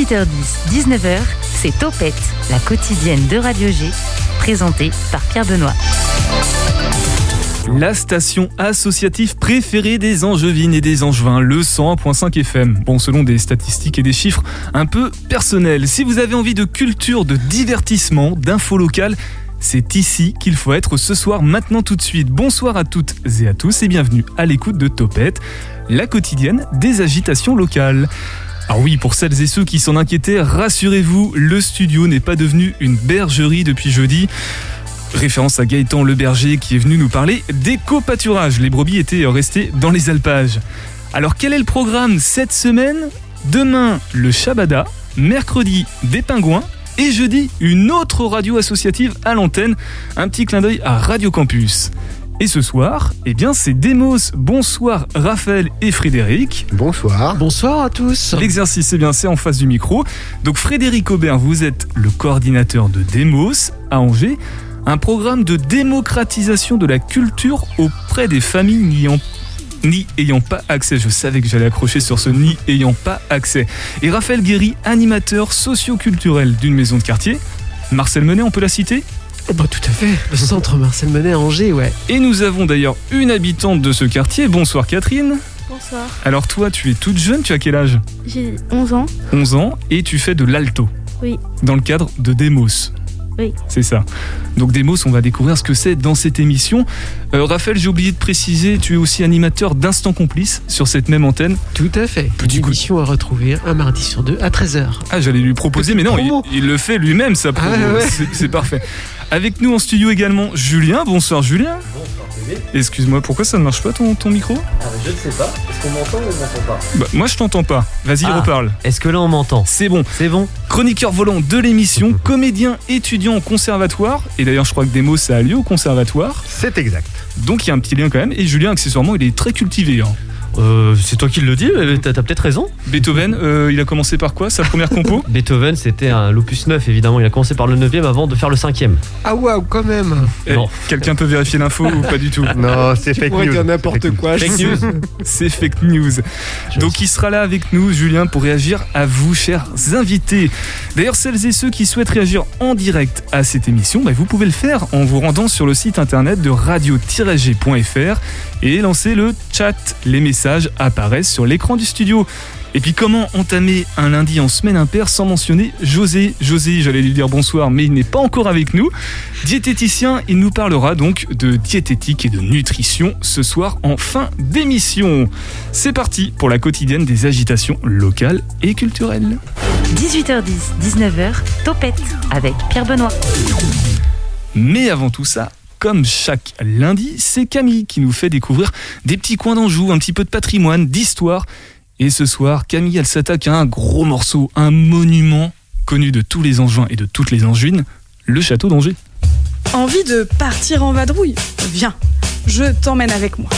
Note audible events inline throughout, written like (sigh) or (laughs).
18h10, 19h, c'est Topette, la quotidienne de Radio G, présentée par Pierre Benoît. La station associative préférée des Angevines et des Angevins, le 100.5 FM. Bon, selon des statistiques et des chiffres un peu personnels. Si vous avez envie de culture, de divertissement, d'infos locales, c'est ici qu'il faut être ce soir, maintenant tout de suite. Bonsoir à toutes et à tous et bienvenue à l'écoute de Topette, la quotidienne des agitations locales. Ah oui, pour celles et ceux qui s'en inquiétaient, rassurez-vous, le studio n'est pas devenu une bergerie depuis jeudi. Référence à Gaëtan Le Berger qui est venu nous parler d'éco-pâturage. Les brebis étaient restées dans les alpages. Alors quel est le programme cette semaine? Demain, le Shabada. Mercredi, des pingouins. Et jeudi, une autre radio associative à l'antenne. Un petit clin d'œil à Radio Campus. Et ce soir, eh bien, c'est Demos. Bonsoir Raphaël et Frédéric. Bonsoir. Bonsoir à tous. L'exercice, c'est bien, c'est en face du micro. Donc Frédéric Aubert, vous êtes le coordinateur de Demos à Angers, un programme de démocratisation de la culture auprès des familles n'ayant ni ayant pas accès. Je savais que j'allais accrocher sur ce ni ayant pas accès. Et Raphaël Guéry, animateur socio-culturel d'une maison de quartier. Marcel Menet, on peut la citer? Bah tout à fait, le centre Marcel Menet à Angers, ouais. Et nous avons d'ailleurs une habitante de ce quartier. Bonsoir Catherine. Bonsoir. Alors toi, tu es toute jeune, tu as quel âge? J'ai 11 ans. 11 ans et tu fais de l'alto. Oui. Dans le cadre de Demos. Oui. C'est ça. Donc Demos, on va découvrir ce que c'est dans cette émission. Euh, Raphaël, j'ai oublié de préciser, tu es aussi animateur d'Instant Complice sur cette même antenne. Tout à fait. Petit Une coup émission à retrouver un mardi sur deux à 13h. Ah, j'allais lui proposer, mais non, il, le fait lui-même, ça. Ah, ouais. C'est- parfait. Avec nous en studio également, Julien. Bonsoir Julien. Excuse-moi, pourquoi ça ne marche pas ton, ton micro? Ah, je ne sais pas. Est-ce qu'on m'entend ou on m'entend pas? Bah, Moi, je t'entends pas. Vas-y, Ah. reparle. Est-ce que là on m'entend? C'est bon. C'est bon? Chroniqueur volant de l'émission, comédien (laughs) étudiant au conservatoire. Et d'ailleurs, je crois que Demos, ça a lieu au conservatoire. C'est exact. Donc, il y a un petit lien quand même. Et Julien, accessoirement, il est très cultivé. hein. Euh, C'est toi qui le dis, mais t'as t'as peut-être raison. Beethoven, euh, il a commencé par quoi Sa première compo (laughs) Beethoven, c'était un l'opus 9, évidemment. Il a commencé par le 9 avant de faire le 5 Ah waouh, quand même Eh, Non. Quelqu'un peut vérifier l'info ou pas du tout (laughs) Non, c'est Tu fake pourrais news. dire n'importe quoi. Fake news. C'est fake news. Donc il sera là avec nous, Julien, pour réagir à vous, chers invités. D'ailleurs, celles et ceux qui souhaitent réagir en direct à cette émission, bah, vous pouvez le faire en vous rendant sur le site internet de radio-g.fr et lancer le chat. Les messages apparaissent sur l'écran du studio. Et puis comment entamer un lundi en semaine impair sans mentionner José? José, j'allais lui dire bonsoir, mais il n'est pas encore avec nous. Diététicien, il nous parlera donc de diététique et de nutrition ce soir en fin d'émission. C'est parti pour la quotidienne des agitations locales et culturelles. 18h10, 19h, Topette avec Pierre Benoît. Mais avant tout ça, comme chaque lundi, c'est Camille qui nous fait découvrir des petits coins d'Anjou, un petit peu de patrimoine, d'histoire. Et ce soir, Camille, elle s'attaque à un gros morceau, un monument connu de tous les Angevins et de toutes les Angevines, le château d'Angers. Envie de partir en vadrouille? Viens, je t'emmène avec moi.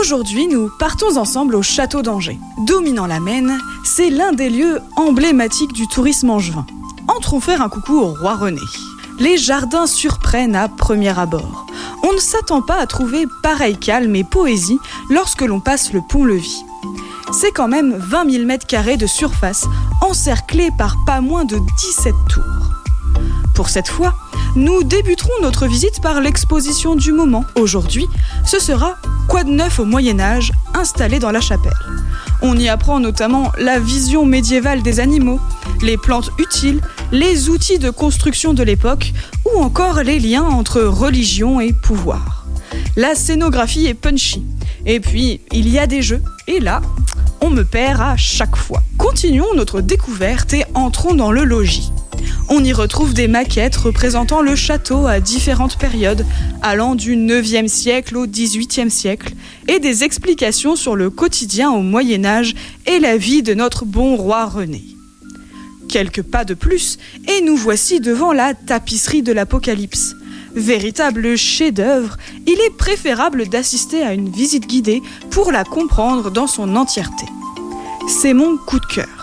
Aujourd'hui, nous partons ensemble au château d'Angers. Dominant la Maine, c'est l'un des lieux emblématiques du tourisme angevin. Entrons faire un coucou au roi René. Les jardins surprennent à premier abord. On ne s'attend pas à trouver pareil calme et poésie lorsque l'on passe le pont-levis. C'est quand même 20 000 mètres carrés de surface, encerclés par pas moins de 17 tours. Pour cette fois, nous débuterons notre visite par l'exposition du moment. Aujourd'hui, ce sera Quoi de neuf au Moyen Âge, installé dans la chapelle. On y apprend notamment la vision médiévale des animaux, les plantes utiles, les outils de construction de l'époque ou encore les liens entre religion et pouvoir. La scénographie est punchy. Et puis, il y a des jeux. Et là, on me perd à chaque fois. Continuons notre découverte et entrons dans le logis. On y retrouve des maquettes représentant le château à différentes périodes, allant du 9e siècle au 18e siècle, et des explications sur le quotidien au Moyen Âge et la vie de notre bon roi René. Quelques pas de plus, et nous voici devant la tapisserie de l'Apocalypse. Véritable chef-d'œuvre, il est préférable d'assister à une visite guidée pour la comprendre dans son entièreté. C'est mon coup de cœur.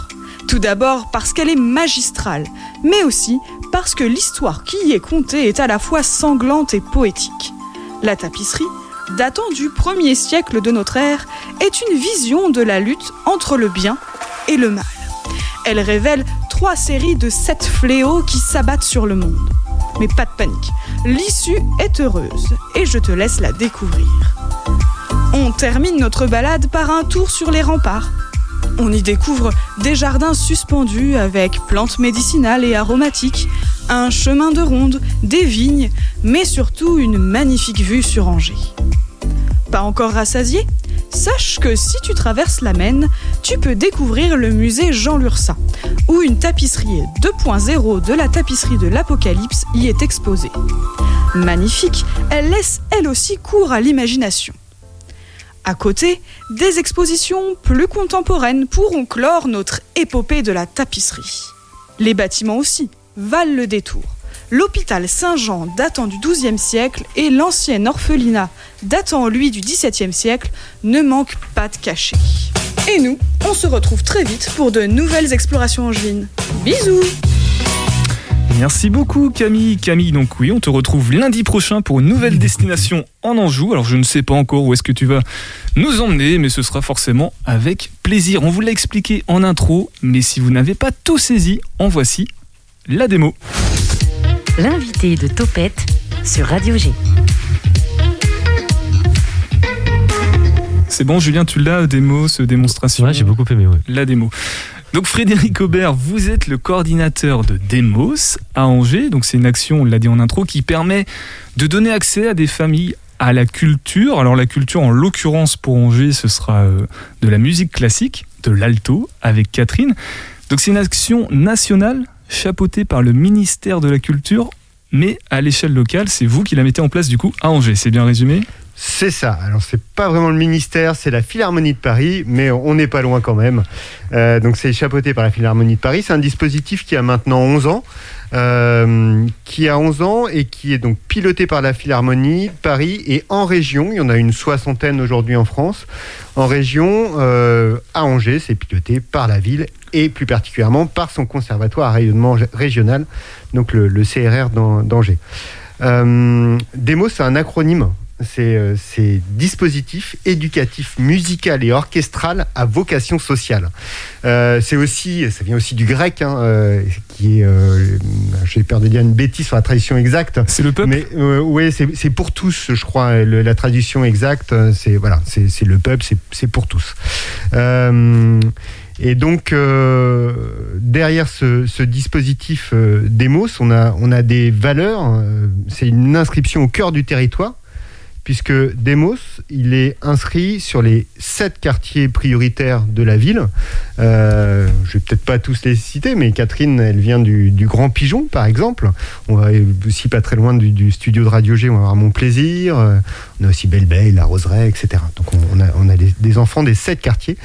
Tout d'abord parce qu'elle est magistrale, mais aussi parce que l'histoire qui y est contée est à la fois sanglante et poétique. La tapisserie, datant du 1er siècle de notre ère, est une vision de la lutte entre le bien et le mal. Elle révèle trois séries de sept fléaux qui s'abattent sur le monde. Mais pas de panique, l'issue est heureuse et je te laisse la découvrir. On termine notre balade par un tour sur les remparts. On y découvre des jardins suspendus avec plantes médicinales et aromatiques, un chemin de ronde, des vignes, mais surtout une magnifique vue sur Angers. Pas encore rassasié? Sache que si tu traverses la Maine, tu peux découvrir le musée Jean Lursa, où une tapisserie 2.0 de la tapisserie de l'Apocalypse y est exposée. Magnifique, elle laisse elle aussi cours à l'imagination. À côté, des expositions plus contemporaines pourront clore notre épopée de la tapisserie. Les bâtiments aussi valent le détour. L'hôpital Saint-Jean datant du XIIe siècle et l'ancien orphelinat datant lui du XVIIe siècle ne manquent pas de cachet. Et nous, on se retrouve très vite pour de nouvelles explorations angevines. Bisous Merci beaucoup Camille. Camille, donc oui, on te retrouve lundi prochain pour une nouvelle destination en Anjou. Alors je ne sais pas encore où est-ce que tu vas nous emmener, mais ce sera forcément avec plaisir. On vous l'a expliqué en intro, mais si vous n'avez pas tout saisi, en voici la démo. L'invité de Topette sur Radio G. C'est bon Julien, tu l'as, démo, ce démonstration? Ouais, j'ai beaucoup aimé, ouais. La démo. Donc Frédéric Aubert, vous êtes le coordinateur de Demos à Angers. Donc c'est une action, on l'a dit en intro, qui permet de donner accès à des familles à la culture. Alors la culture, en l'occurrence pour Angers, ce sera euh, de la musique classique, de l'alto, avec Catherine. Donc c'est une action nationale chapeautée par le ministère de la Culture, mais à l'échelle locale, c'est vous qui la mettez en place du coup à Angers. C'est bien résumé? C'est ça. Alors, c'est pas vraiment le ministère, c'est la Philharmonie de Paris, mais on n'est pas loin quand même. Euh, donc, c'est chapeauté par la Philharmonie de Paris. C'est un dispositif qui a maintenant 11 ans, euh, qui a 11 ans et qui est donc piloté par la Philharmonie de Paris et en région. Il y en a une soixantaine aujourd'hui en France. En région, euh, à Angers, c'est piloté par la ville et plus particulièrement par son conservatoire à rayonnement régional, donc le, le CRR d'An- d'Angers. DEMO, c'est un acronyme. C'est euh, c'est dispositif éducatif, musical et orchestral à vocation sociale. Euh, c'est aussi, ça vient aussi du grec, hein, euh, qui est, euh, j'ai peur de dire une bêtise sur la tradition exacte, C'est le peuple? Mais ouais, c'est pour tous, je crois, le- la traduction exacte. C'est voilà, c'est le peuple, c'est pour tous. Et donc euh, derrière ce, ce dispositif euh, Demos, on a on a des valeurs. euh, c'est une inscription au cœur du territoire. Puisque Demos, il est inscrit sur les sept quartiers prioritaires de la ville. Euh, je vais peut-être pas tous les citer, mais Catherine, elle vient du, Grand Pigeon, par exemple. On va aussi pas très loin du, studio de Radio G, on va avoir Mon Plaisir. Euh, on a aussi Belle Bay, La Roseraie, etc. Donc on, a, des, enfants des sept quartiers.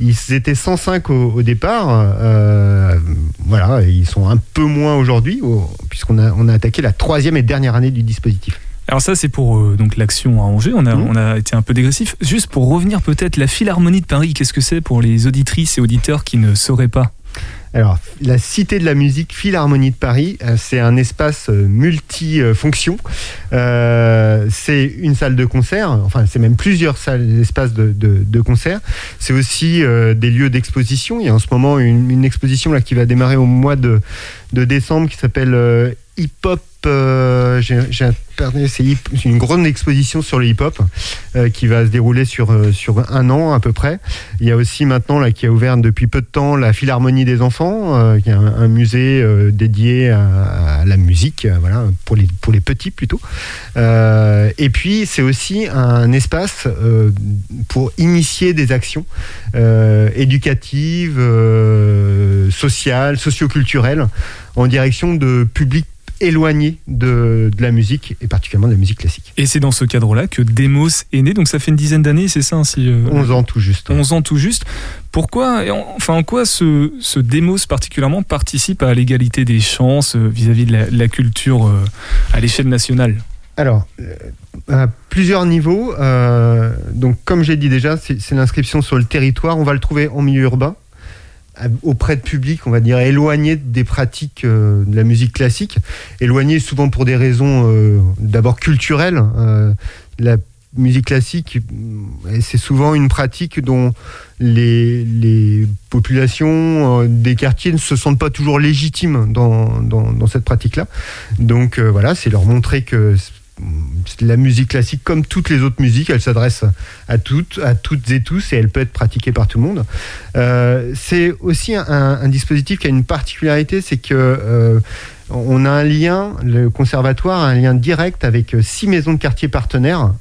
Ils étaient 105 au, départ. euh, voilà, ils sont un peu moins aujourd'hui, au- puisqu'on a, on a attaqué la troisième et dernière année du dispositif. Alors ça c'est pour euh, donc l'action à Angers, on a, Mhm. on a été un peu dégressif. Juste pour revenir peut-être, la Philharmonie de Paris, qu'est-ce que c'est pour les auditrices et auditeurs qui ne sauraient pas? Alors, la Cité de la musique Philharmonie de Paris, euh, c'est un espace euh, multifonction. Euh, c'est une salle de concert, enfin, c'est même plusieurs salles, espaces de, de, de concert. C'est aussi euh, des lieux d'exposition. Il y a en ce moment une, une exposition là qui va démarrer au mois de, de décembre qui s'appelle euh, Hip Hop. j'ai un- c'est une grande exposition sur le hip-hop euh, qui va se dérouler sur, euh, sur un an à peu près. Il y a aussi maintenant là qui a ouvert depuis peu de temps la Philharmonie des enfants, euh, qui est un, musée dédié à, à la musique, voilà pour les pour les petits plutôt. Et puis c'est aussi un espace pour initier des actions éducatives, sociales, socioculturelles en direction de publics éloignés de, de la musique et particulièrement de la musique classique. Et c'est dans ce cadre-là que Demos est né, donc ça fait une dizaine d'années, c'est ça ainsi 11 ans tout juste. 11 ans tout juste. Pourquoi, enfin en quoi ce, ce Demos particulièrement participe à l'égalité des chances euh, vis-à-vis de la, culture euh, à l'échelle nationale? Alors, euh, à plusieurs niveaux. euh, donc, comme j'ai dit déjà, c'est l'inscription sur le territoire. On va le trouver en milieu urbain, auprès de publics, on va dire, éloignés des pratiques euh, de la musique classique. Éloignés souvent pour des raisons euh, d'abord culturelles. Euh, la musique classique, c'est souvent une pratique dont les, populations des quartiers ne se sentent pas toujours légitimes dans, dans, dans cette pratique-là. Donc voilà, c'est leur montrer que la musique classique, comme toutes les autres musiques, elle s'adresse à toutes, à toutes et tous, et elle peut être pratiquée par tout le monde. Euh, c'est aussi un, dispositif qui a une particularité, c'est que euh, on a un lien, le conservatoire a un lien direct avec euh, six maisons de quartier partenaires.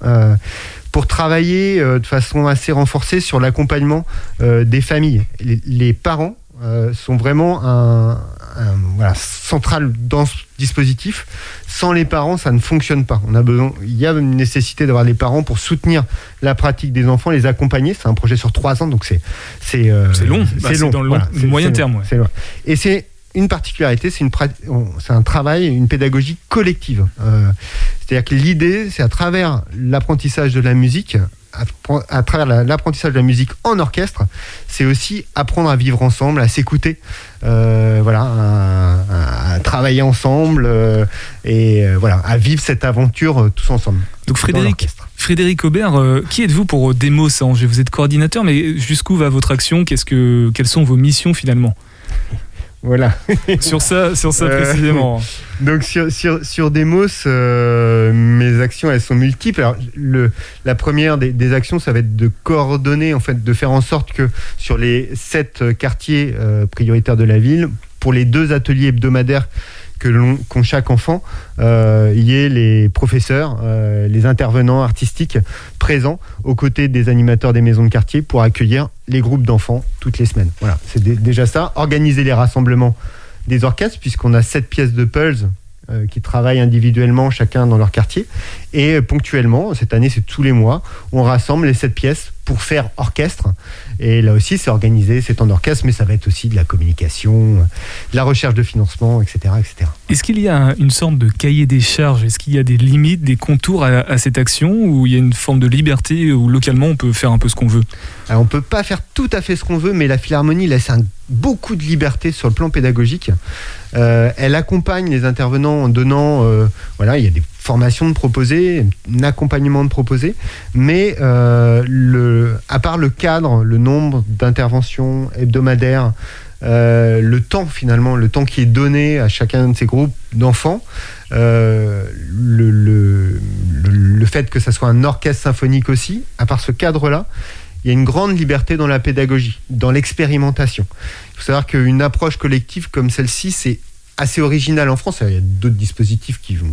pour travailler de façon assez renforcée sur l'accompagnement des familles. Les, les parents euh, sont vraiment un, un- voilà, central dans ce dispositif. Sans les parents, ça ne fonctionne pas. On a besoin, il y a une nécessité d'avoir les parents pour soutenir la pratique des enfants, les accompagner. C'est un projet sur trois ans, donc c'est c'est euh, C'est long. Bah, c'est dans le long- moyen terme, ouais. long. Et c'est une particularité, c'est un travail, une pédagogie collective. Euh, C'est-à-dire que l'idée, c'est à travers l'apprentissage de la musique, à travers la- l'apprentissage de la musique en orchestre, c'est aussi apprendre à vivre ensemble, à s'écouter, euh, voilà, à, travailler ensemble euh, et euh, voilà, à vivre cette aventure tous ensemble. Donc Frédéric. Frédéric Aubert, qui êtes-vous pour Demos à Angers Vous êtes coordinateur, mais jusqu'où va votre action? Qu'est-ce que, Quelles sont vos missions finalement? Voilà. (laughs) Sur ça, sur ça Euh, précisément. (laughs) Donc sur, sur, sur Demos, euh, mes actions elles sont multiples. Alors, le, la première des, des actions, ça va être de coordonner, en fait, de faire en sorte que sur les sept euh, quartiers euh, prioritaires de la ville, pour les deux ateliers hebdomadaires que chaque enfant, euh, il y ait les professeurs, euh, les intervenants artistiques présents aux côtés des animateurs des maisons de quartier pour accueillir les groupes d'enfants toutes les semaines. Voilà, c'est dé- déjà ça. Organiser les rassemblements des orchestres, puisqu'on a sept pièces de Pulse euh, qui travaillent individuellement chacun dans leur quartier. Et euh, ponctuellement, cette année c'est tous les mois, on rassemble les sept pièces pour faire orchestre. Et là aussi, c'est organisé, c'est en orchestre, mais ça va être aussi de la communication, de la recherche de financement, etc. etc. Est-ce qu'il y a un- une sorte de cahier des charges? Est-ce qu'il y a des limites, des contours à, à cette action Ou il y a une forme de liberté où localement on peut faire un peu ce qu'on veut? Alors, on peut pas faire tout à fait ce qu'on veut, mais la Philharmonie laisse un- beaucoup de liberté sur le plan pédagogique. Euh, elle accompagne les intervenants en donnant, euh, voilà, il y a des formations de proposer, un accompagnement de proposer, mais euh, à part le cadre, le nombre d'interventions hebdomadaires, euh, le temps finalement, le temps qui est donné à chacun de ces groupes d'enfants, euh, le, le, fait que ça soit un orchestre symphonique aussi, à part ce cadre-là, il y a une grande liberté dans la pédagogie, dans l'expérimentation. Il faut savoir qu'une approche collective comme celle-ci, c'est assez original en France. Il y a d'autres dispositifs qui vont,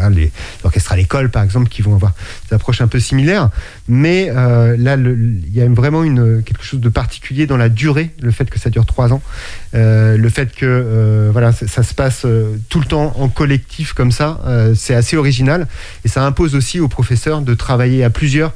voilà, les l'orchestre à l'école par exemple, qui vont avoir des approches un peu similaires. Mais euh, là, il y a vraiment quelque chose de particulier dans la durée, le fait que ça dure trois ans, Euh, le fait que euh, voilà, ça, se passe tout le temps en collectif comme ça, c'est assez original et ça impose aussi aux professeurs de travailler à plusieurs.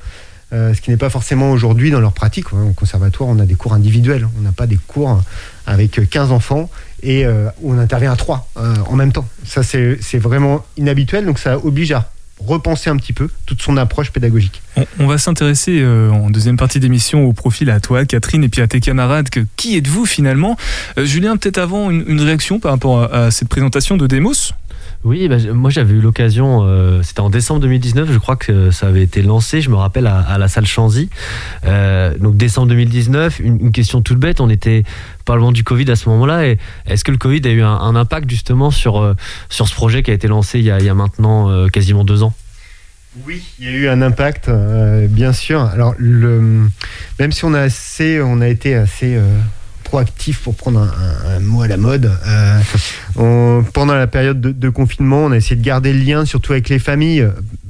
ce qui n'est pas forcément aujourd'hui dans leur pratique. hein. Au conservatoire, on a des cours individuels. On n'a pas des cours avec 15 enfants et euh, on intervient à trois euh, en même temps. Ça, c'est vraiment inhabituel, donc ça oblige à repenser un petit peu toute son approche pédagogique. On, va s'intéresser euh, en deuxième partie d'émission au profil à toi, Catherine, et puis à tes camarades. Que, qui êtes-vous finalement? Julien, peut-être avant une, une réaction par rapport à, à cette présentation de Demos Oui, bah, moi j'avais eu l'occasion, euh, c'était en décembre 2019, je crois que ça avait été lancé, je me rappelle, à, la salle Chanzy. Euh, donc décembre 2019, une, question toute bête, on était loin du Covid à ce moment-là, est-ce que le Covid a eu un, impact justement sur, euh, sur ce projet qui a été lancé il y a, il y a maintenant quasiment deux ans? Oui, il y a eu un impact, bien sûr. Alors, le, même si on a assez, on a été assez proactif pour prendre un, un- un mot à la mode. euh, on- pendant la période de, de confinement, on a essayé de garder le lien, surtout avec les familles,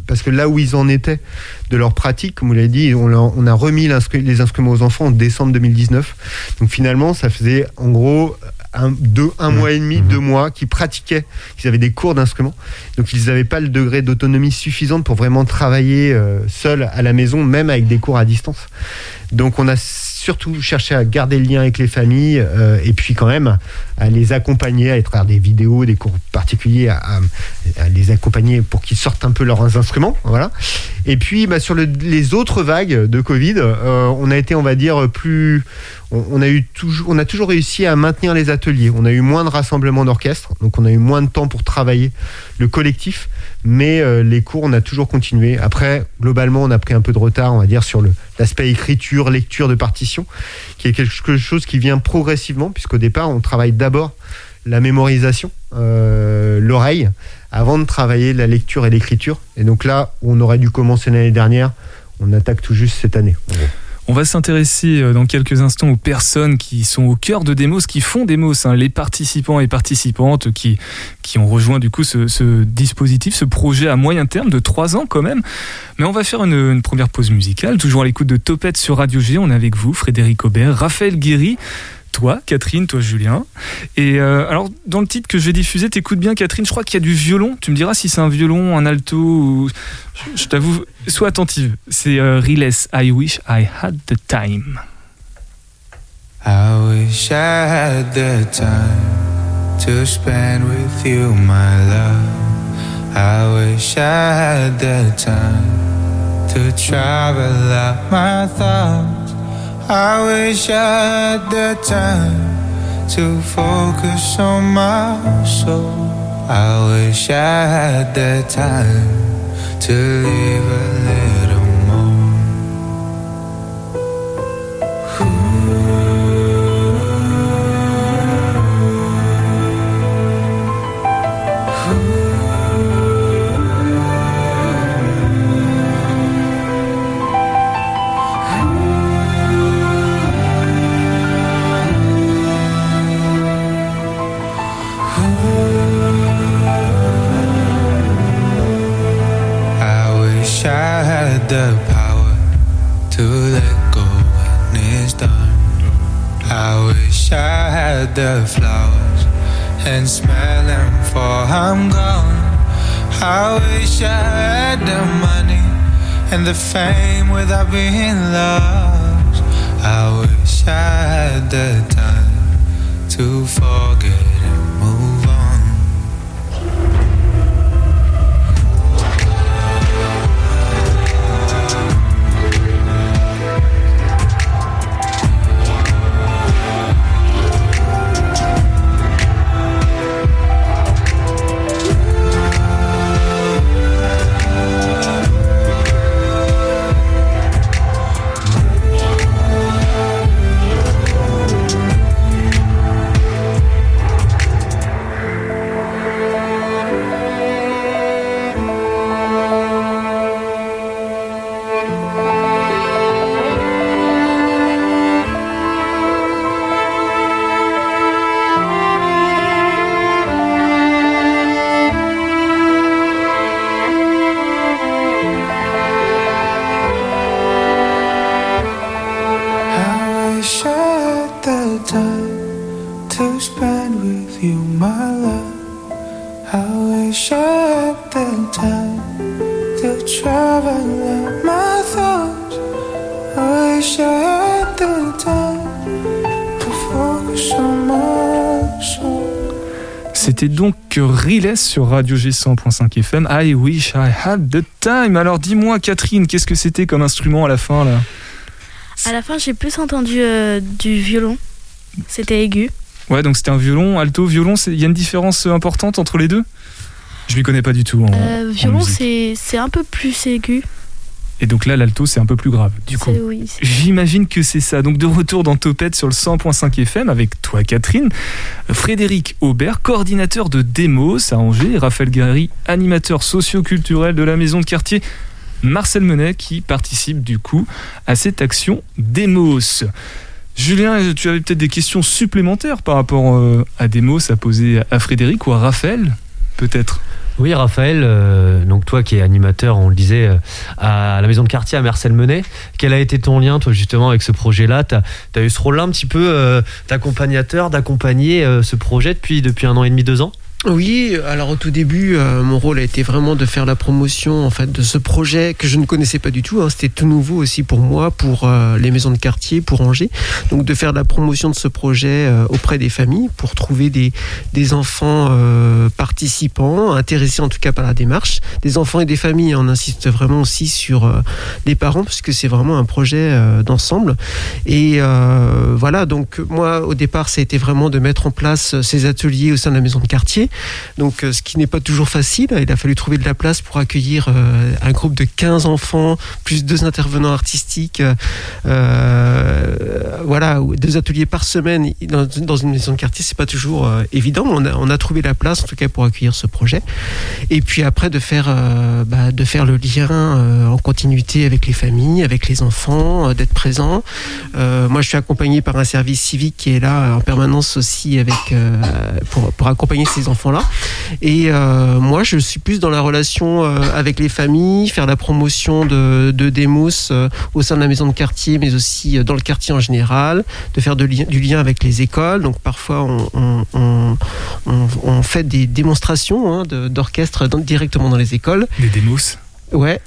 parce que là où ils en étaient de leur pratique, comme vous l'avez dit, on, leur- on a remis les instruments aux enfants en décembre 2019. Donc finalement, ça faisait en gros un, deux, un mois et demi, deux mois, qu'ils pratiquaient, qu'ils avaient des cours d'instruments. Donc ils n'avaient pas le degré d'autonomie suffisante pour vraiment travailler euh, seuls à la maison, même avec des cours à distance. Donc on a surtout cherché à garder le lien avec les familles euh, et puis quand même à les accompagner à travers des vidéos, des cours particuliers, à, les accompagner pour qu'ils sortent un peu leurs instruments. Voilà. Et puis bah, sur le- les autres vagues de Covid, euh, on a été, on va dire, plus, on, a eu toujours, on a toujours réussi à maintenir les ateliers. On a eu moins de rassemblements d'orchestre, donc on a eu moins de temps pour travailler le collectif, mais euh, les cours, on a toujours continué. Après, globalement, on a pris un peu de retard, on va dire, sur l'aspect écriture, lecture de partition, qui est quelque chose qui vient progressivement, puisqu'au départ, on travaille d'abord la mémorisation, euh, l'oreille, avant de travailler la lecture et l'écriture. Et donc là, on aurait dû commencer l'année dernière, on attaque tout juste cette année. On va s'intéresser euh, dans quelques instants aux personnes qui sont au cœur de Demos, qui font Demos, hein, les participants et participantes qui, qui ont rejoint du coup ce, dispositif, ce projet à moyen terme de trois ans quand même. Mais on va faire une, une première pause musicale, toujours à l'écoute de Topette sur Radio G. On est avec vous, Frédéric Aubert, Raphaël Guéry, toi, Catherine, toi, Julien. Et euh, alors, dans le titre que je vais diffuser, t'écoutes bien, Catherine, je crois qu'il y a du violon. Tu me diras si c'est un violon, un alto ou... Je, t'avoue, sois attentive. C'est euh, Riles, I wish I had the time. I wish I had the time to spend with you, my love. I wish I had the time to travel out my thoughts. I wish I had the time to focus on my soul. I wish I had the time to live a little the power to let go when it's done. I wish I had the flowers and smell them before I'm gone. I wish I had the money and the fame without being lost. I wish I had the time to forget C'était donc Riles sur Radio G100.5 FM. I wish I had the time. Alors dis-moi, Catherine, qu'est-ce que c'était comme instrument à la fin là? À la fin, j'ai plus entendu euh, du violon. C'était aigu. Ouais, donc c'était un violon, alto, violon. Il y a une différence importante entre les deux? Je m'y connais pas du tout. En, Euh, violon, c'est un peu plus aigu. Et donc là, l'alto, c'est un peu plus grave. Du coup, oui, J'imagine que c'est ça. Donc de retour dans Topette sur le 100.5 FM avec toi Catherine, Frédéric Aubert, coordinateur de Demos à Angers, et Raphaël Gary, animateur socio-culturel de la maison de quartier Marcel Menet qui participe du coup à cette action Demos. Julien, tu avais peut-être des questions supplémentaires par rapport euh, à Demos à poser à Frédéric ou à Raphaël Peut-être? Oui, Raphaël, euh, donc toi qui es animateur, on le disait, euh, à la maison de quartier à Marcel Menet, quel a été ton lien, toi, justement, avec ce projet-là? Tu as, eu ce rôle-là un petit peu euh, d'accompagnateur, d'accompagner euh, ce projet depuis, depuis un an et demi, deux ans? Oui, alors au tout début, euh, mon rôle a été vraiment de faire la promotion en fait de ce projet que je ne connaissais pas du tout. hein. C'était tout nouveau aussi pour moi, pour euh, les maisons de quartier, pour Angers. Donc de faire la promotion de ce projet euh, auprès des familles pour trouver des, des enfants participants, intéressés en tout cas par la démarche, des enfants et des familles. On insiste vraiment aussi sur les parents puisque c'est vraiment un projet d'ensemble. Et voilà, donc moi au départ, ça a été vraiment de mettre en place ces ateliers au sein de la maison de quartier. Donc, euh, ce qui n'est pas toujours facile. Il a fallu trouver de la place pour accueillir euh, un groupe de 15 enfants, plus deux intervenants artistiques. euh, voilà, deux ateliers par semaine dans, une maison de quartier, c'est pas toujours évident. On a, on a trouvé la place, en tout cas, pour accueillir ce projet. Et puis après, de faire, bah, de faire le lien en continuité avec les familles, avec les enfants, d'être présent. Moi, je suis accompagné par un service civique qui est là en permanence aussi avec, pour, accompagner ces enfants-là. Et euh, moi, je suis plus dans la relation euh, avec les familles, faire la promotion de, de Demos euh, au sein de la maison de quartier, mais aussi dans le quartier en général, de faire de li- du lien avec les écoles. Donc parfois, on, on, on, on- on fait des démonstrations hein, d'orchestre directement dans les écoles. Les démos. Ouais,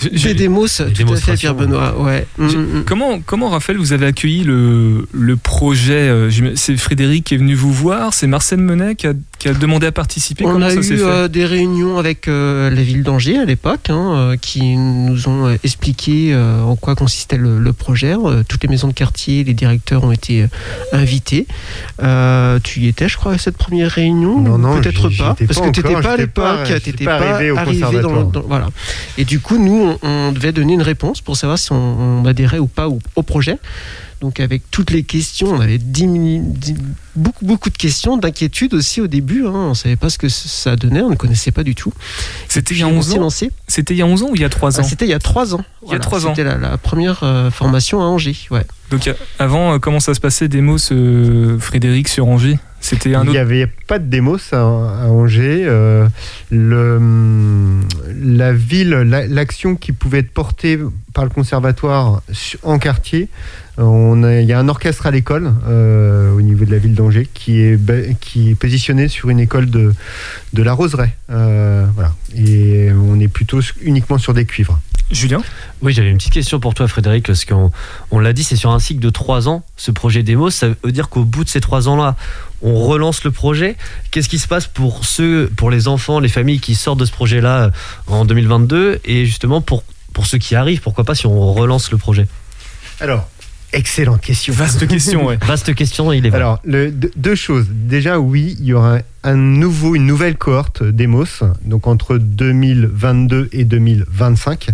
Je- des démos, tout à fait, Pierre Benoît. Ouais. Je- Mm, mm. Comment, comment, Raphaël, vous avez accueilli le, le projet euh, C'est Frédéric qui est venu vous voir C'est Marcel Menet qui a, qui a demandé à participer On Comment a ça eu fait? euh, des réunions avec euh, la ville d'Angers à l'époque, hein, qui nous ont expliqué euh, en quoi consistait le, le projet. Toutes les maisons de quartier, les directeurs ont été invités. Euh, tu y étais, je crois, à cette première réunion Non, non, Peut-être pas, parce que tu n'étais pas à l'époque, j'étais t'étais pas pas arrivé au arrivé dans, dans- voilà. Et du coup, nous, on, on devait donner une réponse pour savoir si on, on adhérait ou pas au, au projet. Donc avec toutes les questions, on avait 10 mini- dix- beaucoup, beaucoup de questions, d'inquiétudes aussi au début. Hein, on ne savait pas ce que ça donnait, on ne connaissait pas du tout. C'était il y a Puis on 11 s'est ans. C'était il y a 11 ans ou il y a 3 Ah, ans C'était il y a 3 ans. Il y a trois ans. C'était la, la première euh, formation à Angers. Ouais. Donc avant, euh, comment ça se passait Demos, euh, Frédéric sur Angers? C'était un Il n'y autre. avait pas de démos à, à Angers. euh, le, la ville, la- l'action qui pouvait être portée par le conservatoire en quartier, euh, on a- il y a un orchestre à l'école euh, au niveau de la ville d'Angers qui est, ba- qui est positionné sur une école de, de la Roseraie. Euh, voilà. Et on est plutôt uniquement sur des cuivres. Julien? Oui, j'avais une petite question pour toi, Frédéric, parce qu'on on l'a dit, c'est sur un cycle de trois ans, ce projet démo. Ça veut dire qu'au bout de ces trois ans-là, on relance le projet. Qu'est-ce qui se passe pour ceux, pour les enfants, les familles qui sortent de ce projet-là euh, en 2022 et justement pour, pour ceux qui arrivent, pourquoi pas si on relance le projet? Alors, excellente question. Vaste question, ouais. (laughs) Vaste question, il est vrai. Alors, le- deux choses. Déjà, oui, il y aura un nouveau, une nouvelle cohorte d'EMOS, donc entre 2022 et 2025,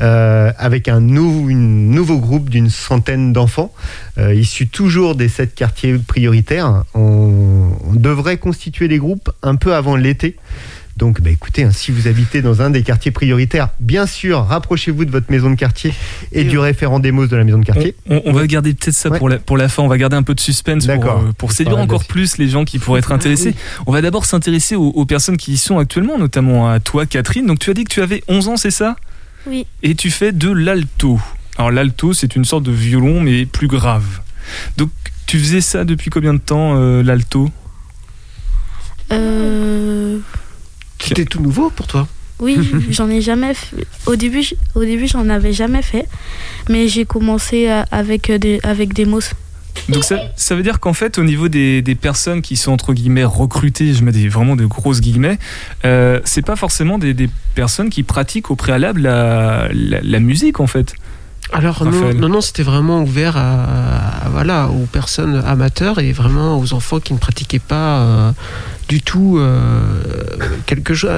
euh, avec un nou- une nouveau groupe d'une centaine d'enfants, euh, issus toujours des sept quartiers prioritaires. On, on devrait constituer les groupes un peu avant l'été. Donc, bah, écoutez, hein, si vous habitez dans un des quartiers prioritaires, bien sûr, rapprochez-vous de votre maison de quartier et Et du référent d'EMOS de la maison de On, quartier. on- on va garder peut-être ça Ouais. pour, la, pour la fin. On va garder un peu de suspense pour, euh, pour séduire encore plus les gens qui pourraient être intéressés. On va d'abord s'intéresser aux, aux personnes qui y sont actuellement, notamment à toi, Catherine. Donc tu as dit que tu avais 11 ans, c'est ça? Oui. Et tu fais de l'alto. Alors l'alto, c'est une sorte de violon, mais plus grave. Donc tu faisais ça depuis combien de temps, euh, l'alto? Euh, (laughs) C'était tout nouveau pour toi. oui, j'en ai jamais fait. Au début, j- au début, j'en avais jamais fait, mais j'ai commencé à- avec euh, des avec des mots. Donc ça, ça veut dire qu'en fait, au niveau des, des personnes qui sont entre guillemets recrutées, je mets des, vraiment de grosses guillemets, euh, c'est pas forcément des, des personnes qui pratiquent au préalable la, la, la musique en fait. Alors non, non, non, c'était vraiment ouvert à, à- voilà, aux personnes amateurs et vraiment aux enfants qui ne pratiquaient pas euh, du tout euh, quelque chose,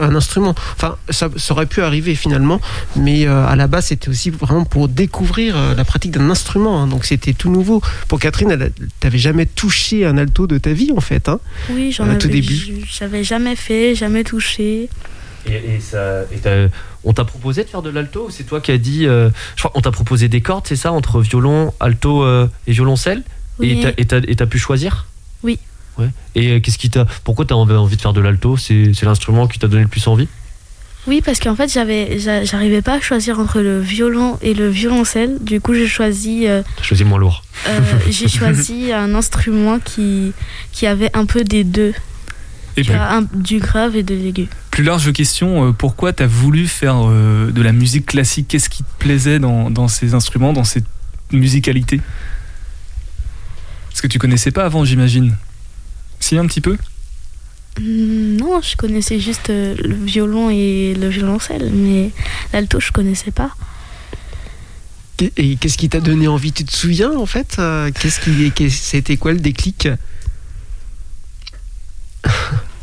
un instrument. Enfin, ça, ça aurait pu arriver finalement, mais euh, à la base, c'était aussi vraiment pour découvrir euh, la pratique d'un instrument. hein. donc c'était tout nouveau. Pour Catherine, elle, t'avais jamais touché un alto de ta vie en fait. Hein. Oui, j'en avais. tout début. J'avais jamais fait, jamais touché. Et, et ça, et on t'a proposé de faire de l'alto ou c'est toi qui as dit euh, Je crois qu'on t'a proposé des cordes, c'est ça, entre violon, alto euh, et violoncelle? Oui. Et t'as- pu choisir? Ouais. Et euh, qu'est-ce qui t'a Pourquoi t'as envie envie de faire de l'alto? C'est c'est l'instrument qui t'a donné le plus envie? Oui, parce qu'en fait, j'avais, j'a- j'arrivais pas à choisir entre le violon et le violoncelle. Du coup, j'ai choisi, euh, T'as choisi moins lourd. euh, j'ai (laughs) choisi un instrument qui, qui avait un peu des deux. Et Tu plus, as un- du grave et de l'aigu. plus large question, euh, pourquoi tu as voulu faire euh, de la musique classique? Qu'est-ce qui te plaisait dans, dans ces instruments, dans cette musicalité? Parce que tu connaissais pas avant, j'imagine. Si, un petit peu Hmm, Non, je connaissais juste euh, le violon et le violoncelle, mais l'alto, je connaissais pas. Et qu'est-ce qui t'a donné envie? Tu te souviens en fait euh, Qu'est-ce qui, c'était quoi le déclic? (laughs)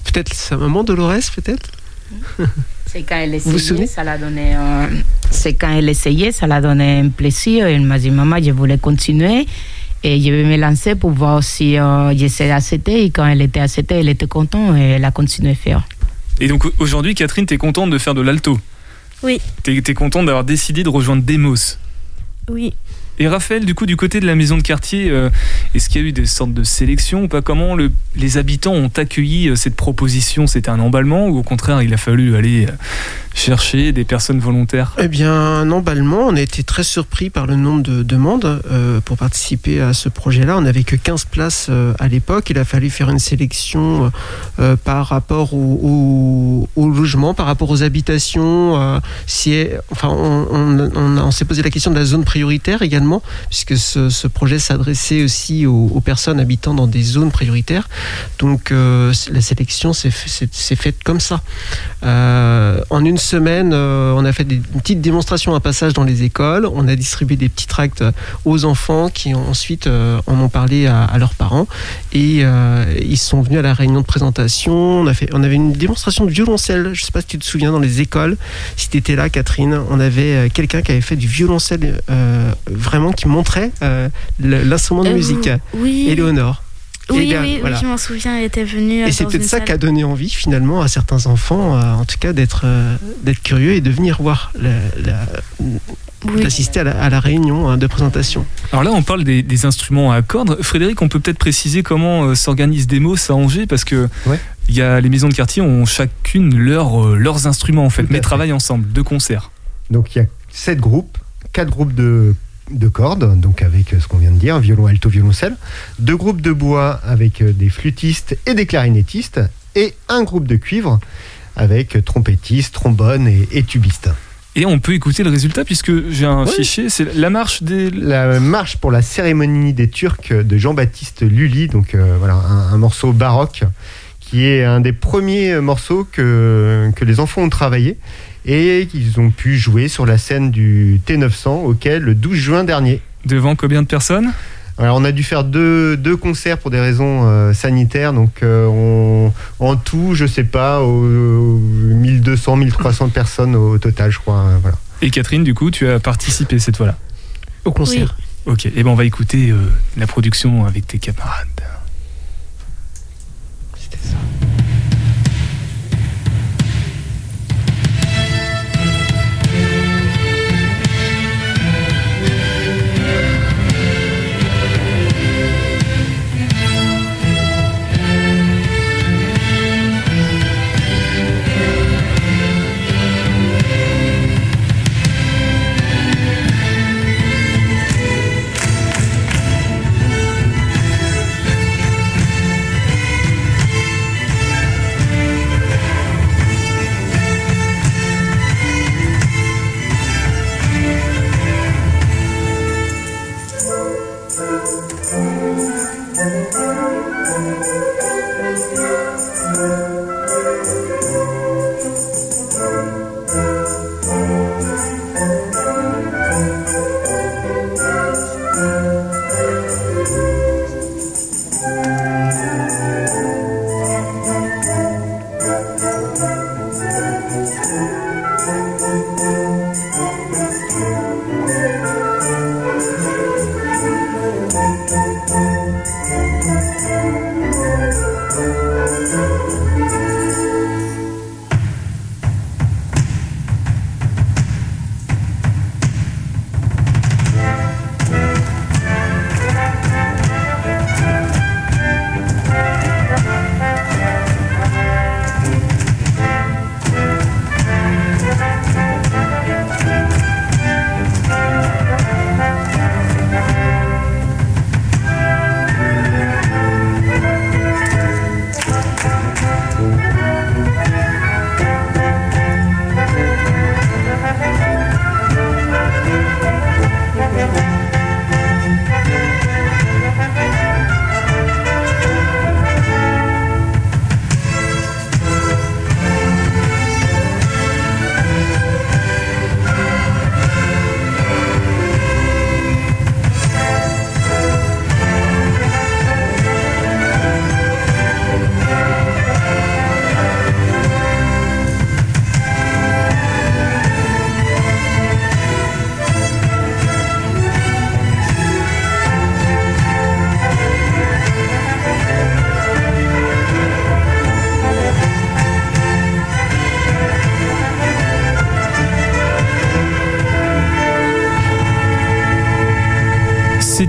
Peut-être sa maman Dolores, peut-être? C'est quand elle Vous vous souvenez? essayait, ça l'a donné. C'est quand elle essayait, ça l'a donné un plaisir. Elle m'a dit, maman, je voulais continuer. Et je vais me lancer pour voir si euh, j'essaie d'accepter. Et quand elle était acceptée, elle était contente et elle a continué à faire. Et donc au- aujourd'hui, Catherine, t'es contente de faire de l'alto? Oui. T'es es contente d'avoir décidé de rejoindre Demos? Oui. Et Raphaël, du coup, du côté de la maison de quartier, euh, est-ce qu'il y a eu des sortes de sélections ou pas? Comment le- les habitants ont accueilli euh, cette proposition? C'était un emballement ou au contraire, il a fallu aller euh, chercher des personnes volontaires? Eh bien, un emballement. On a été très surpris par le nombre de demandes pour participer à ce projet-là. On n'avait que 15 places à l'époque. Il a fallu faire une sélection par rapport au, logement, par rapport aux habitations. enfin, on, on s'est posé la question de la zone prioritaire également, puisque ce, projet s'adressait aussi aux, personnes habitant dans des zones prioritaires. Donc, euh, la sélection s'est fait- s'est s'est faite comme ça. Euh, en une semaine, euh, on a fait des une petites démonstrations à passage dans les écoles. On a distribué des petits tracts aux enfants qui ensuite en ont parlé à, leurs parents. Et ils sont venus à la réunion de présentation. On, a fait, on avait une démonstration de violoncelle. Je ne sais pas si tu te souviens dans les écoles. Si tu étais là, Catherine, on avait quelqu'un qui avait fait du violoncelle euh, vraiment qui montrait euh, l'instrument de Euh, musique. Oui. Éléonore. Oui, bien, oui, oui, je m'en souviens, elle était venue. euh, Et c'est peut-être ça qui a donné envie finalement à certains enfants, euh, en tout cas, d'être euh, d'être curieux et de venir voir, la- la- Oui. d'assister à, la, à la réunion hein, de présentation. Alors là, on parle des, des instruments à cordes. Frédéric, on peut peut-être préciser comment euh, s'organise Demos à Angers parce que Ouais. il y a les maisons de quartier ont chacune leur, leurs instruments en fait, Tout mais fait. travaillent ensemble, deux concerts. Donc il y a sept groupes, quatre groupes de, de cordes, donc avec euh, ce qu'on vient de dire, violon, alto, violoncelle, deux groupes de bois avec euh, des flûtistes et des clarinettistes, et un groupe de cuivre avec euh, trompettistes, trombone et, et tubistes. Et on peut écouter le résultat puisque j'ai un fichier, c'est la marche des. La marche pour la cérémonie des Turcs de Jean-Baptiste Lully, donc euh, voilà, un, un morceau baroque qui est un des premiers morceaux que, que les enfants ont travaillé et qu'ils ont pu jouer sur la scène du T900 auquel le 12 juin dernier. Devant combien de personnes? Alors on a dû faire deux, deux concerts pour des raisons euh, sanitaires, donc euh, on, en tout, je sais pas, au- au 1200, 1300 personnes au total, je crois. euh, voilà. Et Catherine, du coup, tu as participé cette fois-là? Au concert. Ok, et ben on va écouter euh, la production avec tes camarades. C'était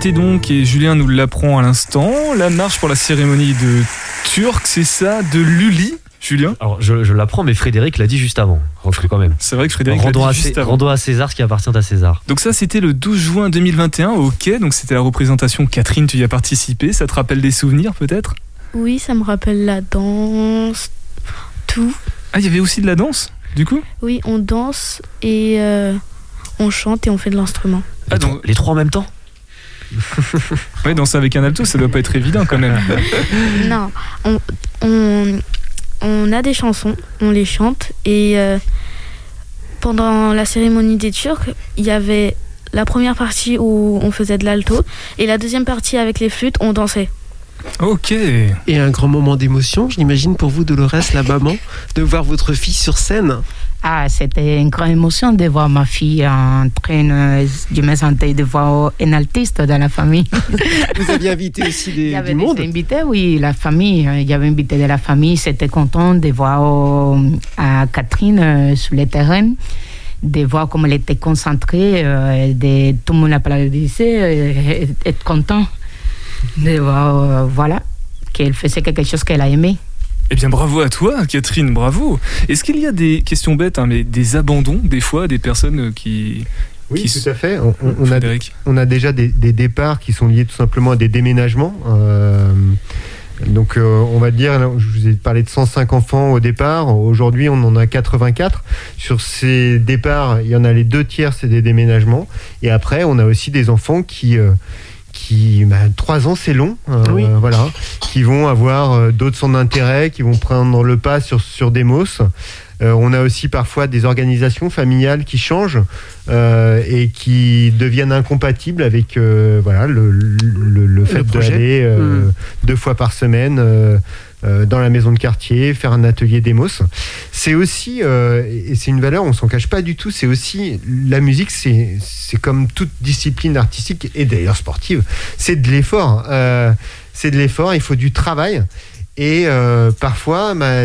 c'était donc, et Julien nous l'apprend à l'instant, la marche pour la cérémonie de Turc, c'est ça, de Lully. Julien Alors, je, je l'apprends, mais Frédéric l'a dit juste avant. Rentrez quand même. C'est vrai que Frédéric l'a dit à, juste avant. rendons à César ce qui appartient à César. Donc ça, c'était le 12 juin 2021 au Quai, donc c'était la représentation. Catherine, tu y as participé, ça te rappelle des souvenirs peut-être? Oui, ça me rappelle la danse, tout. Ah, il y avait aussi de la danse, du coup? Oui, on danse et euh, on chante et on fait de l'instrument. Ah, Les, donc, les trois en même temps? Ouais, danser avec un alto, ça doit pas être évident quand même. (laughs) non, on, on, on a des chansons, on les chante et euh, pendant la cérémonie des Turcs, il y avait la première partie où on faisait de l'alto et la deuxième partie avec les flûtes, on dansait. ok. Et un grand moment d'émotion, j'imagine pour vous, Dolores, la maman, de voir votre fille sur scène. Ah, c'était une grande émotion de voir ma fille en train, je me sentais de voir un artiste dans la famille. (laughs) Vous aviez invité aussi Il des, y avait du monde. invités, oui, la famille. euh, Il y avait invité de la famille. C'était content de voir euh, à Catherine euh, sur le terrain, de voir comment elle était concentrée, euh, de, tout le monde être content de voir, voilà, qu'elle faisait quelque chose qu'elle a aimé. Eh bien, bravo à toi, Catherine, bravo. Est-ce qu'il y a des questions bêtes, hein, mais des abandons, des fois, des personnes euh, qui. Oui, tout à fait. On, on- on a, Frédéric on a déjà des, des départs qui sont liés tout simplement à des déménagements. Euh, donc, euh, on va dire, je vous ai parlé de 105 enfants au départ. Aujourd'hui, on en a 84. Sur ces départs, il y en a les deux tiers, c'est des déménagements. Et après, on a aussi des enfants qui. euh, qui bah, trois ans c'est long euh, Oui. voilà qui vont avoir euh, d'autres centres d'intérêt qui vont prendre le pas sur sur Demos Euh, on a aussi parfois des organisations familiales qui changent et qui deviennent incompatibles avec voilà le, le, le fait d'aller euh, Mm. deux fois par semaine dans la maison de quartier, faire un atelier démos. C'est aussi, euh, et c'est une valeur, on s'en cache pas du tout, c'est aussi, la musique, c'est comme toute discipline artistique, et d'ailleurs sportive, c'est de l'effort. Euh, c'est de l'effort, il faut du travail. Et euh, parfois, bah,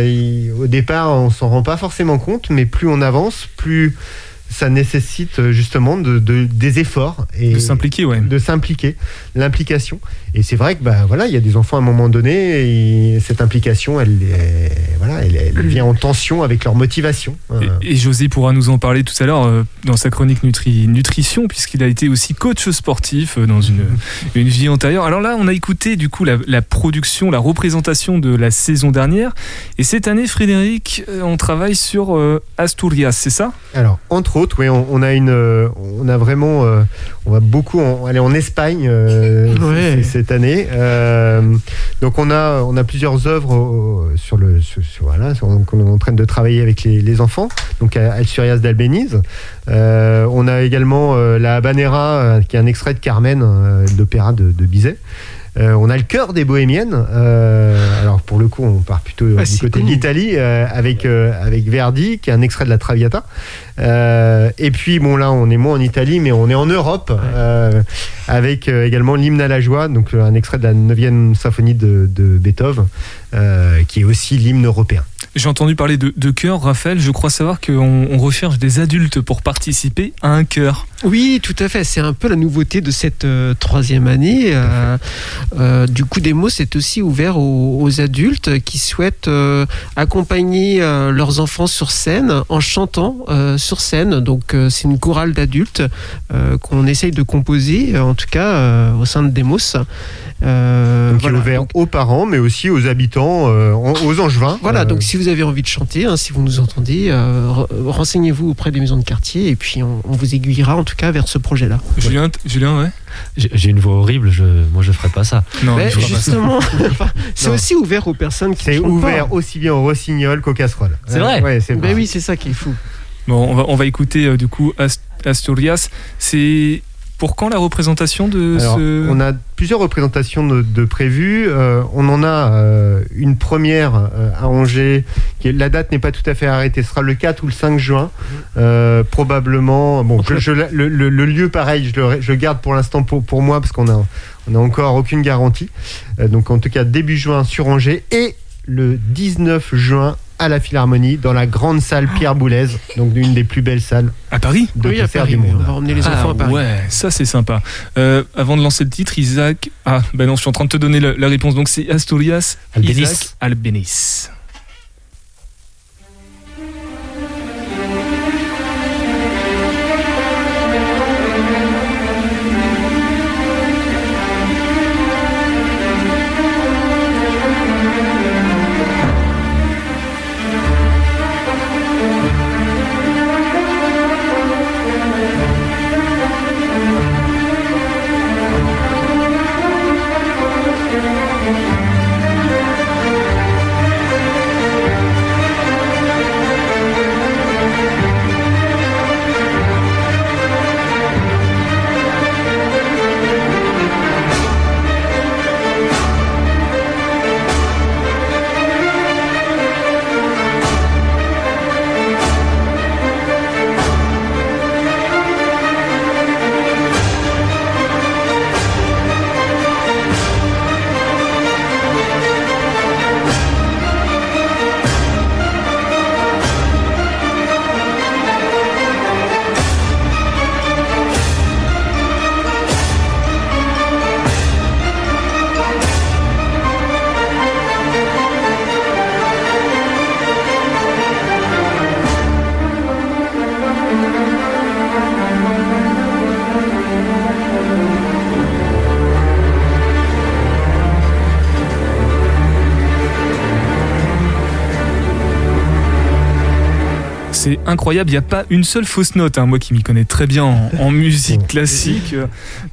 au départ, on s'en rend pas forcément compte, mais plus on avance, plus ça nécessite euh, justement de, de- des efforts et De s'impliquer, ouais. de s'impliquer, l'implication. Et c'est vrai que bah voilà, il y a des enfants à un moment donné, et cette implication, elle, est- voilà, elle, elle vient en tension avec leur motivation. Euh, Et, et José pourra nous en parler tout à l'heure euh, dans sa chronique nutri- nutrition, puisqu'il a été aussi coach sportif euh, dans une, (laughs) une vie antérieure. Alors là, on a écouté du coup la, la production, la représentation de la saison dernière. Et cette année, Frédéric, on travaille sur Asturias, c'est ça? Alors, entre autres, oui, on, on a une, euh, on a vraiment, euh, on va beaucoup en- aller en Espagne euh, (laughs) Ouais. cette année. Donc, on a, on a plusieurs œuvres sur le, sur, sur- voilà, qu'on est en train de travailler avec les, les enfants. Donc, à Alsurias d'Albéniz. On a également la Habanera, qui est un extrait de Carmen, d'opéra de, de Bizet. Euh, on a le cœur des bohémiennes. Euh, alors pour le coup, on part plutôt Ah, du côté de l'Italie euh, avec euh, avec Verdi, qui est un extrait de la Traviata. Euh, et puis bon là, on est moins en Italie, mais on est en Europe euh, avec également l'hymne à la joie, donc un extrait de la 9e symphonie de, de Beethoven, euh, qui est aussi l'hymne européen. J'ai entendu parler de, de chœur, Raphaël. Je crois savoir qu'on on recherche des adultes pour participer à un chœur. Oui, tout à fait. C'est un peu la nouveauté de cette euh, troisième année. Euh, euh, du coup, Demo, c'est aussi ouvert aux, aux adultes qui souhaitent accompagner leurs enfants sur scène en chantant sur scène. Donc, c'est une chorale d'adultes qu'on essaye de composer, en tout cas au sein de Demos. Euh, Donc voilà. il est ouvert Donc, aux parents, mais aussi aux habitants, euh, aux angevins. voilà, Euh, donc si vous avez envie de chanter, hein, si vous nous entendez, euh, re- renseignez-vous auprès des maisons de quartier et puis on, on vous aiguillera en tout cas vers ce projet-là. Julien, t- Julien, ouais J'ai une voix horrible, je, moi je ferais pas ça. Non, Mais je justement, (laughs) c'est aussi ouvert aux personnes qui c'est ouvert pas. aussi bien au rossignol qu'au casserole. C'est vrai Ouais, c'est Ben oui, c'est ça qui est fou. Bon, on va, on va écouter euh, du coup Ast- Asturias. C'est pour quand la représentation de Alors, ce. On a plusieurs représentations de, de prévues. Euh, on en a euh, une première euh, à Angers. Qui est- la date n'est pas tout à fait arrêtée. Ce sera le 4 ou le 5 juin. Probablement. Bon, je- je- le, le- le lieu, pareil, je le, je garde pour l'instant pour, pour moi parce qu'on a, on a encore aucune garantie. Donc, en tout cas, début juin sur Angers et le 19 juin à la Philharmonie, dans la grande salle Pierre Boulez, donc une des plus belles salles À Paris de Oui, à concert Paris, du monde. on va emmener les enfants Ah à Paris. ouais, ça c'est sympa. Euh, avant de lancer le titre, Isaac. Ah, ben non, je suis en train de te donner la, la réponse. Donc c'est Asturias Albéniz. Isaac Albéniz. Incroyable, il n'y a pas une seule fausse note, hein, moi qui m'y connais très bien en, en musique (laughs) classique.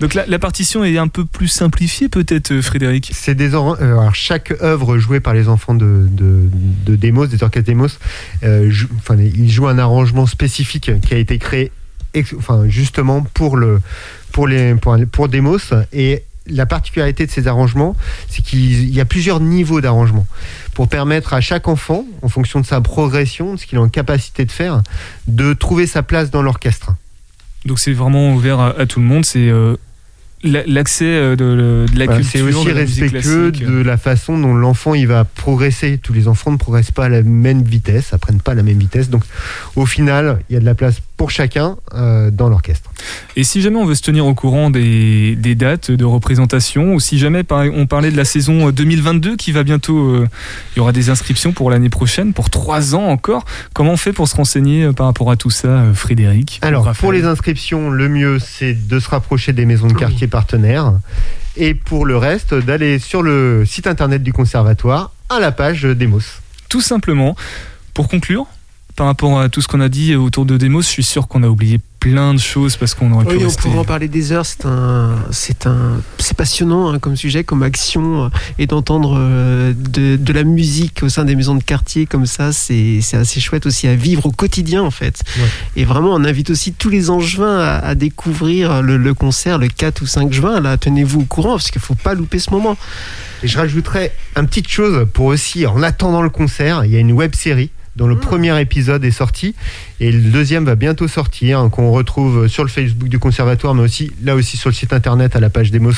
Donc la, la partition est un peu plus simplifiée peut-être, euh, Frédéric? C'est des or- euh, alors chaque œuvre jouée par les enfants de, de, de Demos, des orchestres Demos, euh, jou- enfin, ils jouent un arrangement spécifique qui a été créé ex- enfin, justement pour, le, pour, les, pour, pour Demos. Et la particularité de ces arrangements, c'est qu'il y a plusieurs niveaux d'arrangement pour permettre à chaque enfant, en fonction de sa progression, de ce qu'il est en capacité de faire, de trouver sa place dans l'orchestre. Donc c'est vraiment ouvert à, tout le monde, euh, l'accès euh, de, de la Voilà, culture, c'est aussi de respectueux de la façon dont l'enfant il va progresser. Tous les enfants ne progressent pas à la même vitesse, apprennent pas à la même vitesse. Donc, au final, il y a de la place pour chacun euh, dans l'orchestre. Et si jamais on veut se tenir au courant des, des dates de représentation, ou si jamais on parlait de la saison euh, 2022 qui va bientôt, euh, il y aura des inscriptions pour l'année prochaine, pour trois ans encore, comment on fait pour se renseigner euh, par rapport à tout ça, euh, Frédéric Alors, pour les inscriptions, le mieux, c'est de se rapprocher des maisons de quartier Et pour le reste, d'aller sur le site internet du conservatoire, à la page Demos. Tout simplement, pour conclure, par rapport à tout ce qu'on a dit autour de Demos, je suis sûr qu'on a oublié plein de choses parce qu'on aurait pu Oui, on rester... pourrait en parler des heures. C'est un, c'est un, c'est passionnant hein, comme sujet, comme action, euh, et d'entendre euh, de, de la musique au sein des maisons de quartier comme ça, c'est, c'est assez chouette aussi à vivre au quotidien en fait. Ouais. Et vraiment, on invite aussi tous les Angevins à, à découvrir le, le concert le 4 ou 5 juin. Là, tenez-vous au courant parce qu'il faut pas louper ce moment. Et je rajouterais une petite chose pour aussi, en attendant le concert, il y a une web série dont le premier épisode est sorti et le deuxième va bientôt sortir, hein, qu'on retrouve sur le Facebook du conservatoire, mais aussi là aussi sur le site internet à la page Demos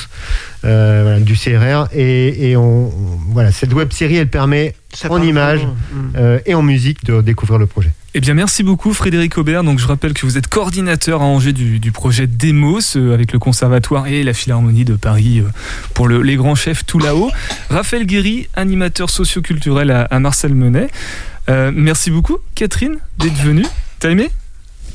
euh, voilà, du CRR. Et, et on, on- voilà, cette web série, elle permet Ça en images vraiment, mm. euh, et en musique de découvrir le projet. Eh bien, merci beaucoup Frédéric Aubert. Donc, je rappelle que vous êtes coordinateur à Angers du, du projet Demos euh, avec le Conservatoire et la Philharmonie de Paris euh, pour le- les grands chefs tout là-haut. Raphaël Guéry, animateur socioculturel à, à Marcel Menet. Euh, merci beaucoup Catherine d'être venue. T'as aimé?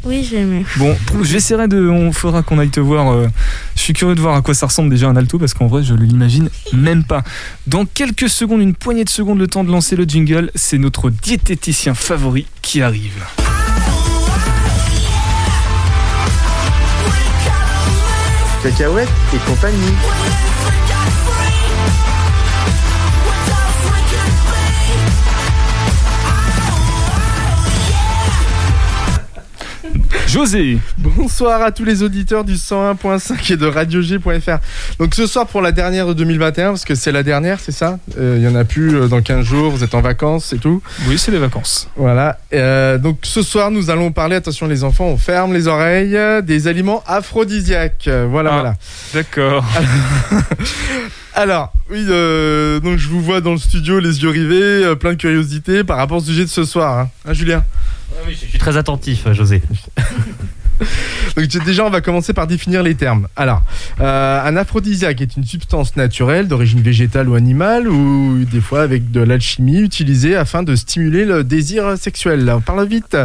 Oui, j'ai aimé. Bon, j'essaierai de. On fera qu'on aille te voir. euh, je suis curieux de voir à quoi ça ressemble déjà un alto parce qu'en vrai, je ne l'imagine même pas. Dans quelques secondes, une poignée de secondes, le temps de lancer le jingle, c'est notre diététicien favori qui arrive. Cacahuètes et compagnie. José, Bonsoir à tous les auditeurs du 101.5 et de radiog.fr. Donc ce soir pour la dernière de 2021, parce que c'est la dernière, c'est ça? Euh, Il y en a plus euh, dans 15 jours, vous êtes en vacances et tout. oui, c'est les vacances. Voilà. Euh, donc ce soir, nous allons parler, attention les enfants, on ferme les oreilles, euh, des aliments aphrodisiaques. Euh, Voilà, Ah. voilà. D'accord. (laughs) Alors, oui, euh, donc je vous vois dans le studio, les yeux rivés, euh, plein de curiosité par rapport au sujet de ce soir. Hein, Hein, Julien? Je suis très attentif, José. (laughs) Donc déjà, on va commencer par définir les termes. Alors, euh, un aphrodisiaque est une substance naturelle d'origine végétale ou animale, ou des fois avec de l'alchimie utilisée afin de stimuler le désir sexuel. On parle vite.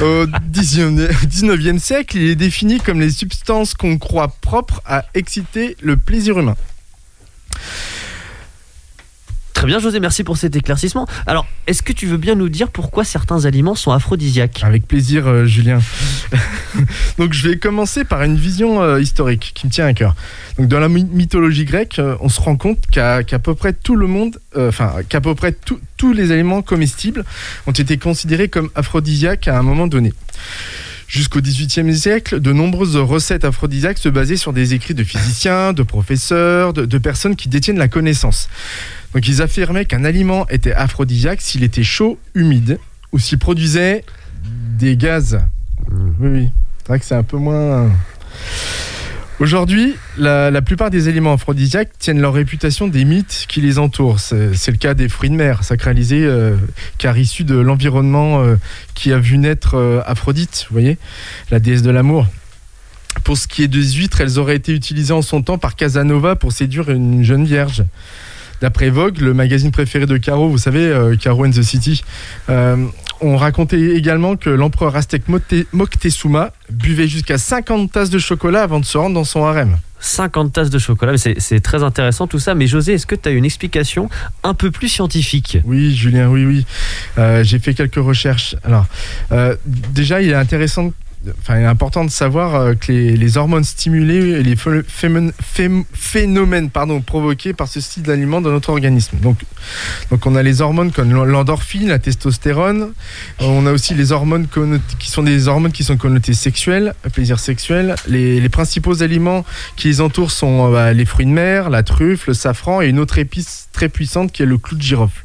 Au 19e siècle, il est défini comme les substances qu'on croit propres à exciter le plaisir humain. Très bien, José, merci pour cet éclaircissement. Alors, est-ce que tu veux bien nous dire pourquoi certains aliments sont aphrodisiaques? Avec plaisir, euh, Julien. (laughs) Donc, je vais commencer par une vision euh, historique qui me tient à cœur. Donc, dans la my- mythologie grecque, euh, on se rend compte qu'à peu près tout le monde, enfin, qu'à peu près tous les aliments comestibles ont été considérés comme aphrodisiaques à un moment donné. Jusqu'au XVIIIe siècle, de nombreuses recettes aphrodisiaques se basaient sur des écrits de physiciens, de professeurs, de, de personnes qui détiennent la connaissance. Donc ils affirmaient qu'un aliment était aphrodisiaque s'il était chaud, humide, ou s'il produisait des gaz. Oui, oui. C'est vrai que c'est un peu moins... Aujourd'hui, la, plupart des aliments aphrodisiaques tiennent leur réputation des mythes qui les entourent. C'est le cas des fruits de mer, sacralisés, euh, car issus de l'environnement euh, qui a vu naître euh, Aphrodite, vous voyez, la déesse de l'amour. Pour ce qui est des huîtres, elles auraient été utilisées en son temps par Casanova pour séduire une jeune vierge. D'après Vogue, le magazine préféré de Caro, vous savez, Caro and the City, on racontait également que l'empereur aztèque Moctezuma buvait jusqu'à 50 tasses de chocolat avant de se rendre dans son harem. 50 tasses de chocolat, mais c'est très intéressant tout ça. Mais José, est-ce que tu as une explication un peu plus scientifique? Oui, Julien, oui, oui. Euh, J'ai fait quelques recherches. Alors, euh, déjà, il est intéressant, enfin, il est important de savoir euh, que les, hormones stimulées et les phénomènes pardon, provoqués par ce style d'aliment dans notre organisme. Donc, donc, on a les hormones comme l'endorphine, la testostérone. On a aussi les hormones qui sont des hormones qui sont connotées sexuelles, plaisir sexuel. Les, les principaux aliments qui les entourent sont euh, bah, les fruits de mer, la truffe, le safran et une autre épice très puissante qui est le clou de girofle.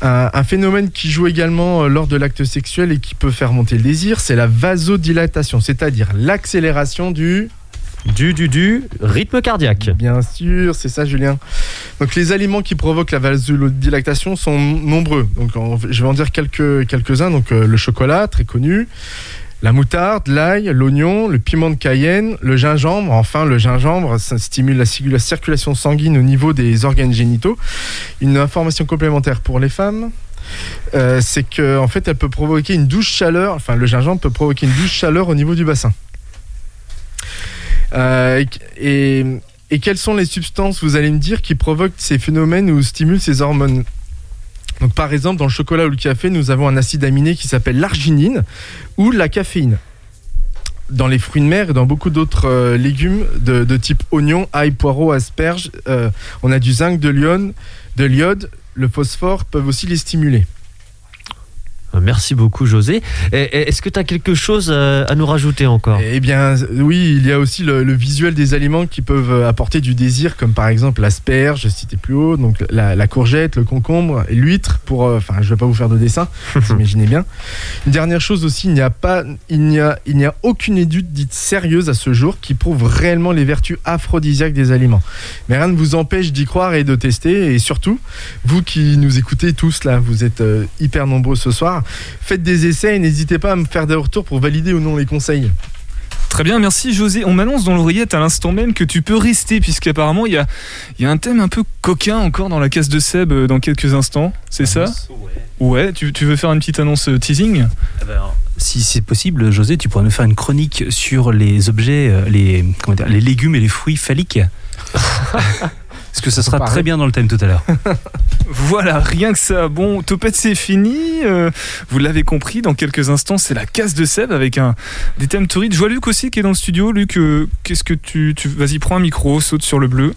Un, un phénomène qui joue également euh, lors de l'acte sexuel et qui peut faire monter le désir, c'est la vasodilatation, c'est-à-dire l'accélération du du du du rythme cardiaque. Bien sûr, c'est ça, Julien. Donc les aliments qui provoquent la vasodilatation sont nombreux. Donc je vais en dire quelques quelques-uns. Donc euh, le chocolat, très connu. La moutarde, l'ail, l'oignon, le piment de Cayenne, le gingembre. Enfin, le gingembre, ça stimule la, cir- la circulation sanguine au niveau des organes génitaux. Une information complémentaire pour les femmes. euh, c'est que en fait, elle peut provoquer une douce chaleur. Enfin, le gingembre peut provoquer une douce chaleur au niveau du bassin. Euh, et quelles sont les substances, vous allez me dire, qui provoquent ces phénomènes ou stimulent ces hormones? Par exemple, dans le chocolat ou le café, nous avons un acide aminé qui s'appelle l'arginine ou la caféine. Dans les fruits de mer et dans beaucoup d'autres euh, légumes de, de type oignon, ail, poireau, asperges, euh, on a du zinc, de l'iode, de l'iode, le phosphore peuvent aussi les stimuler. Euh, Merci beaucoup, José. Est-ce que tu as quelque chose euh, à nous rajouter encore? Eh bien, oui, il y a aussi le, le visuel des aliments qui peuvent euh, apporter du désir, comme par exemple l'asperge, cité plus haut, donc la, la courgette, le concombre l'huître. Pour, enfin, je vais pas vous faire de dessin, (laughs) vous imaginez bien. Une dernière chose aussi, il n'y a pas, il n'y a, il n'y a aucune étude dite sérieuse à ce jour qui prouve réellement les vertus aphrodisiaques des aliments. Mais rien ne vous empêche d'y croire et de tester. Et surtout, vous qui nous écoutez tous là, vous êtes hyper nombreux ce soir. Faites des essais et n'hésitez pas à me faire des retours pour valider ou non les conseils. Très bien, merci José. On m'annonce dans l'oreillette à l'instant même que tu peux rester, puisqu'apparemment il y a, il y a un thème un peu coquin encore dans la case de Seb euh, dans quelques instants. C'est ça Ouais, tu, tu veux faire une petite annonce euh, teasing? Si c'est possible, José, tu pourrais nous faire une chronique sur les objets, euh, les, comment dire, les légumes et les fruits phalliques? (laughs) Parce que ça sera très bien dans le thème tout à l'heure. (laughs) Voilà, rien que ça. Bon, Topette, c'est fini. Euh, vous l'avez compris, dans quelques instants, c'est la case de Seb avec un, des thèmes torrides. Je vois Luc aussi qui est dans le studio. Luc, euh, qu'est-ce que tu, tu. Vas-y, prends un micro, saute sur le bleu.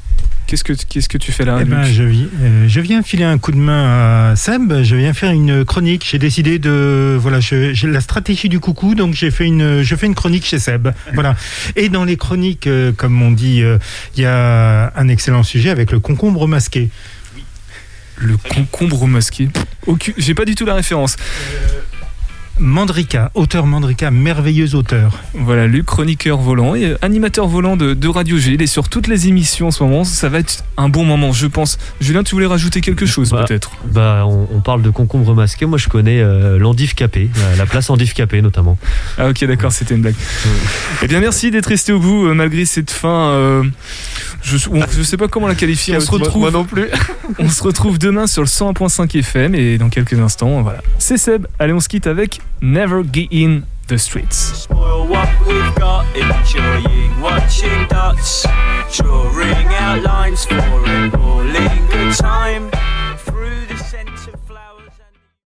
Qu'est-ce que, qu'est-ce que tu fais là, Eh ben, je, vi- euh, je viens filer un coup de main à Seb. Je viens faire une chronique. J'ai décidé de voilà, j'ai la stratégie du coucou, donc j'ai fait une, je fais une chronique chez Seb. (laughs) Voilà. Et dans les chroniques, euh, comme on dit, euh, il y a un excellent sujet avec le concombre masqué. Le concombre masqué. J'ai pas du tout la référence. Mandrika, auteur Mandrika, merveilleux auteur. Voilà, Luc, chroniqueur volant et animateur volant de, de Radio G. Il est sur toutes les émissions en ce moment. Ça va être un bon moment, je pense. Julien, tu voulais rajouter quelque chose Bah, peut-être? Bah, on, on parle de concombre masqué. Moi, je connais euh, capé, la, la place endive capé notamment. Ah ok d'accord c'était une blague. Eh bien merci d'être resté au bout euh, malgré cette fin. euh, je, on- je sais pas comment la qualifier. On se retrouve. Moi non plus. (laughs) on se retrouve demain sur le 101.5 FM et dans quelques instants voilà. C'est Seb. Allez on se quitte avec Never Get In the Streets. Spoil what we've got, enjoying watching dots, drawing out lines for good time.